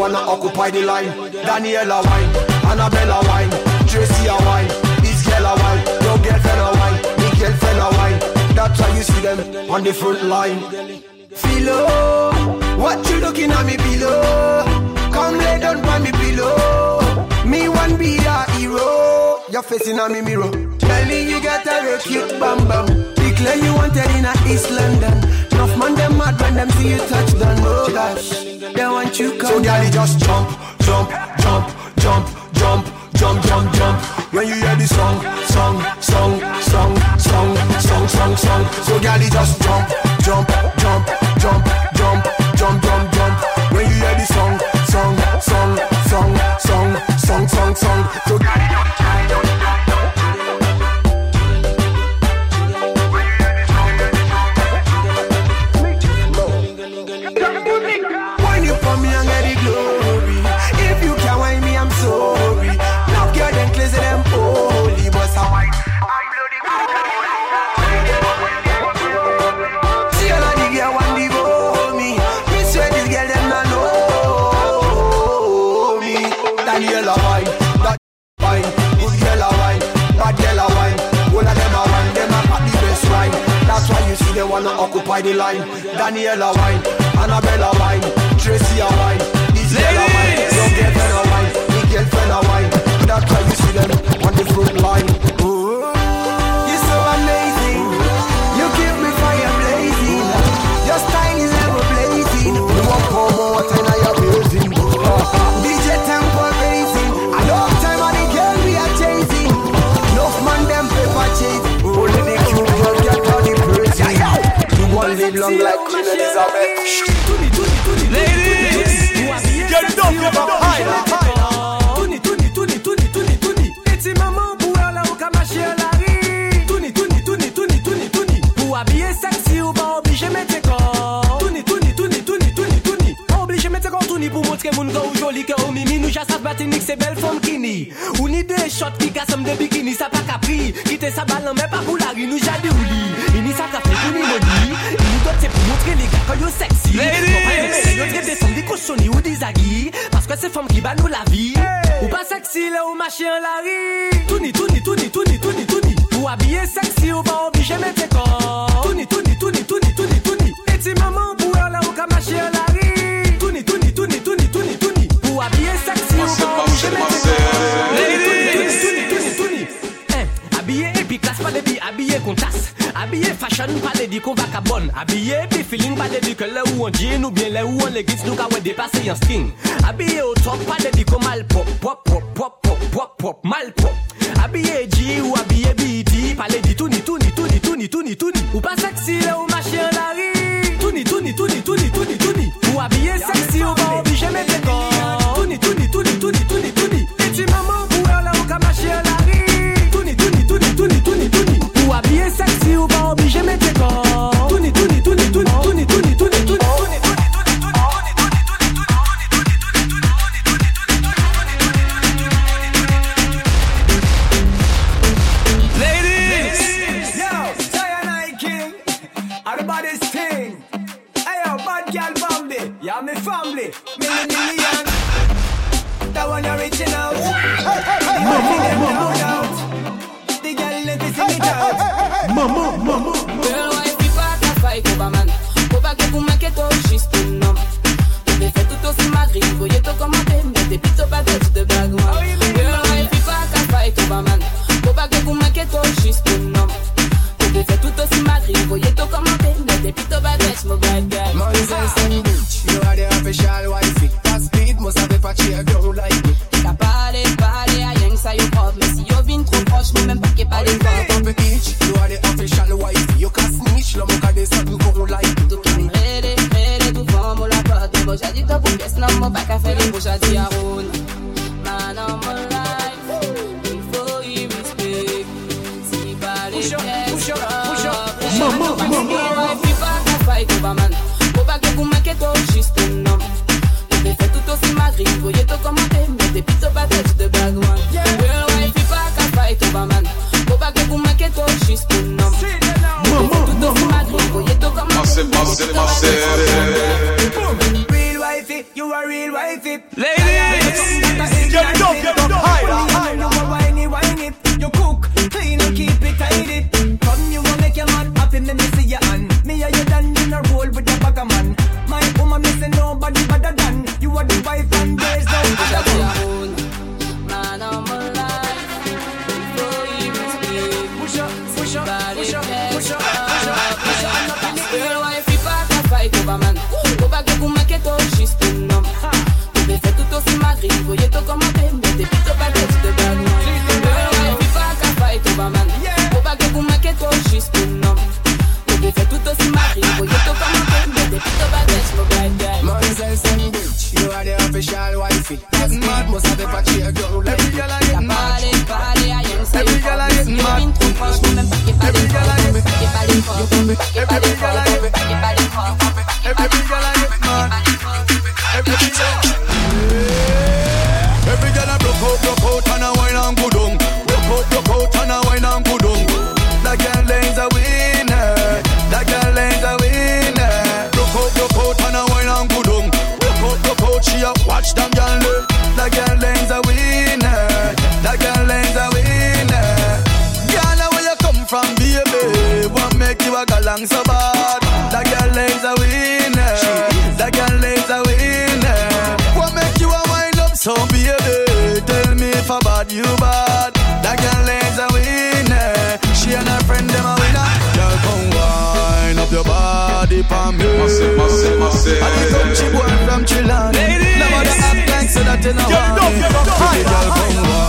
wanna occupy the line. Daniela wine, Annabella wine, Tracy a wine, this girl a wine, your girlfriend a wine, me girlfriend a wine. That's why you see them on the front line. Philo, what you looking at me below? Come lay down by me pillow. Me one be a hero. You're facing on me mirror. Telling you got a cute bam bam. Declare you wanted in a East London. Mad when them see you touch down. Oh gosh, they want you come. So girl, just jump, jump, jump, jump, jump, jump, jump, jump. When you hear the song, song, song, song, song, song, song, song. So girl, just jump, jump, jump, jump, jump, jump, jump, jump. When you hear the song, song, song, song, song, song, song, song. So they wanna occupy the line. Daniela wine, Annabella wine, Tracy a wine, this girl a wine, your girlfriend a wine, me girlfriend a wine. That's why you see them on the front line. Long like Queen Elizabeth. Ladies, get up, get up ni pou montre moun ka ou joli ke ou mimi Nou jasaf batinik se bel fom kini Ou ni de shot ki kasem de bikini Sa pa kapri, kite sa balan men pa pou lari Nou jade ou li, ini sa kafe pou ni modi Ini tot se pou montre li ka koyo seksi Ladies! Yo trep de som di koshoni ou di zagi Paske se fom ki ba nou la vi Ou pa seksi le ou mache an lari Touni, touni, touni, touni, touni, touni Ou abye seksi ou pa obije mette kon Habillé fashion, pas de dit qu'on va qu'à bonne. Habillé puis feeling, pas de dit que là où on jean ou bien là où on l'église, nous qu'à ouais dépasser en skin. Habillé au top, pas de dit qu'on mal pop, pop, pop, pop, pop, pop, pop, mal pop. Habillé G ou habillé BT, pas de dit tout ni tout ni tout ni tout ni tout ni tout ni. Ou pas sexy là où marcher en la rue. Tout ni tout ni tout ni tout ni tout ni tout ni. Ou habillé sexy for voyez bag along so bad. That girl is a winner. That girl is a winner. What make you a wind up so baby? Tell me if I bad you bad. That girl is a winner. She and her friend them a winner. Girl come wind up your body for me. Massive, massive, massive. I think I'm cheap boy from Chilani. Ladies. Never the act like so that you know Get it up, get it up, girl come wind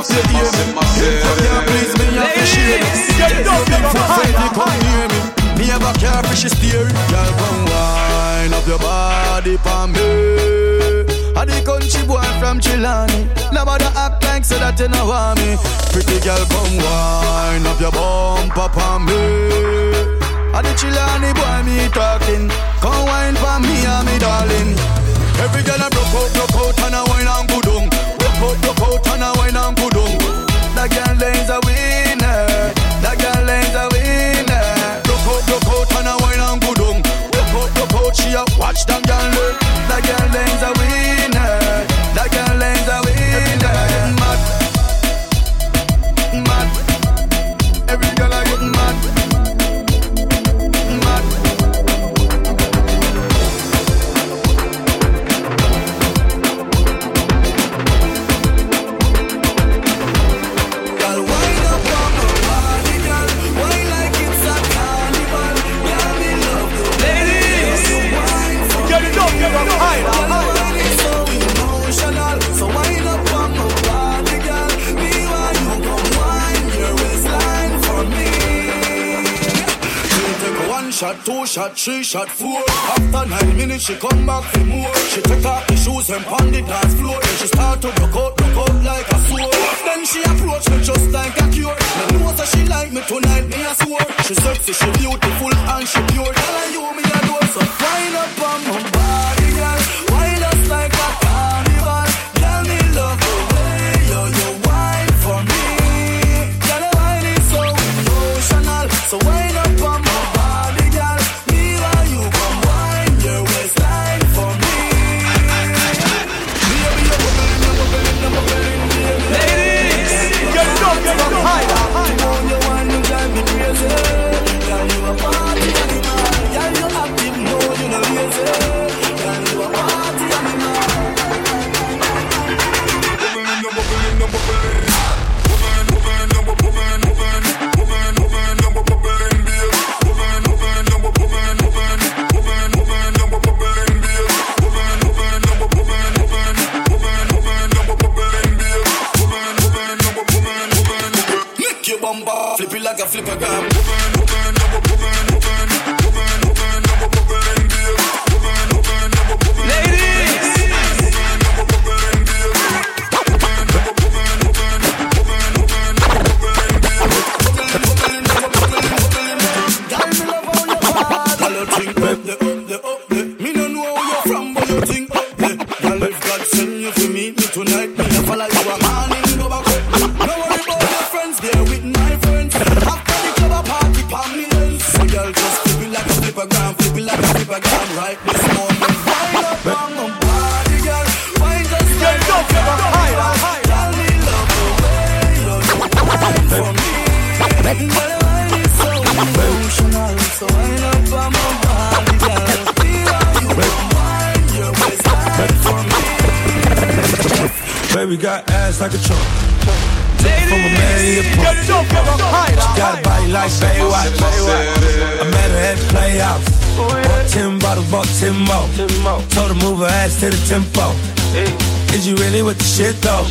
it's the Massive, massive, If you can't please me, you have to share me. Get up, get up, If come near me, me a care for she steering. Girl, come wine up your body for me. I the country boy from Chilani. Nobody act like so that you know want me. Pretty girl, come wine up your bumper for me. I the Chilani boy me talking. Come wine for me and me darling. Every girl a broke out, broke out and a wine and good on. Out, broke out and a wine and good on. That girl is a winner. Two shot, three shot, four. After nine minutes, she come back for more. She take off the shoes and pound the dance floor. Then she start to broke out, broke out like a sword. Then she approach me just like a cure. Me know that she like me tonight, me a swore. She sexy, she beautiful and she pure. Girl, and you me a adore, so wind up on my body, a flipper right this moment. Wind up on my body, girl. Wind just get like it up, get it up, higher, higher. Girl, me love the way you wine for me. Girl, wine is so emotional, so wind up on my body, girl. Feel how you come wine your waistline for me. Baby got ass like a trunk. ladies, From a man, he a punk. get it up, like Baywatch. I met her at the playhouse. Oh, bought ten bottles, bought ten more. Told her move her ass to the tempo. Is you really with the shit though?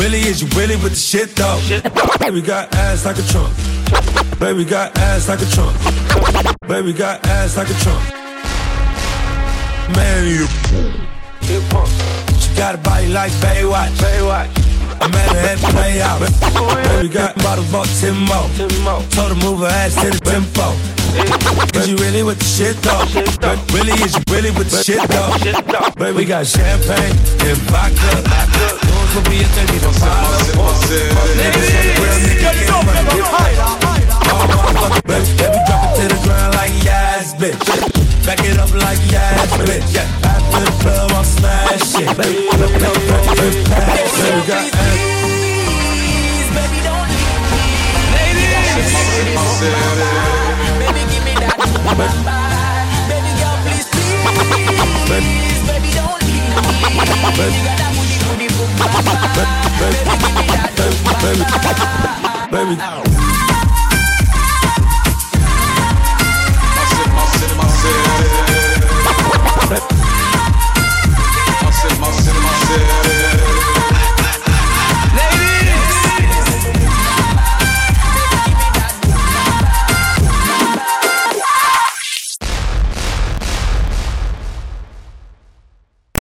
Really, is you really with the shit though? Baby got ass like a trunk. Baby got ass like a trunk. Baby got ass like a trunk. Man, you. She got a body like Baywatch. Baywatch. I met her at the. Baby got bottles, bought 10 more. Told her move her ass to the tempo. Is you really with the shit though? Really, is you really with the shit though? Baby, we got champagne and vodka. Doing for me, take me for Baby, drop it to the ground like yes, bitch. Back it up like yes, bitch. After the club, I'll smash it. Baby, baby, baby, baby, got Baby, Baby, give me that. Baby girl, please, please. Baby, don't leave me. You got that booty, booty, bye. Baby, give me that baby, baby,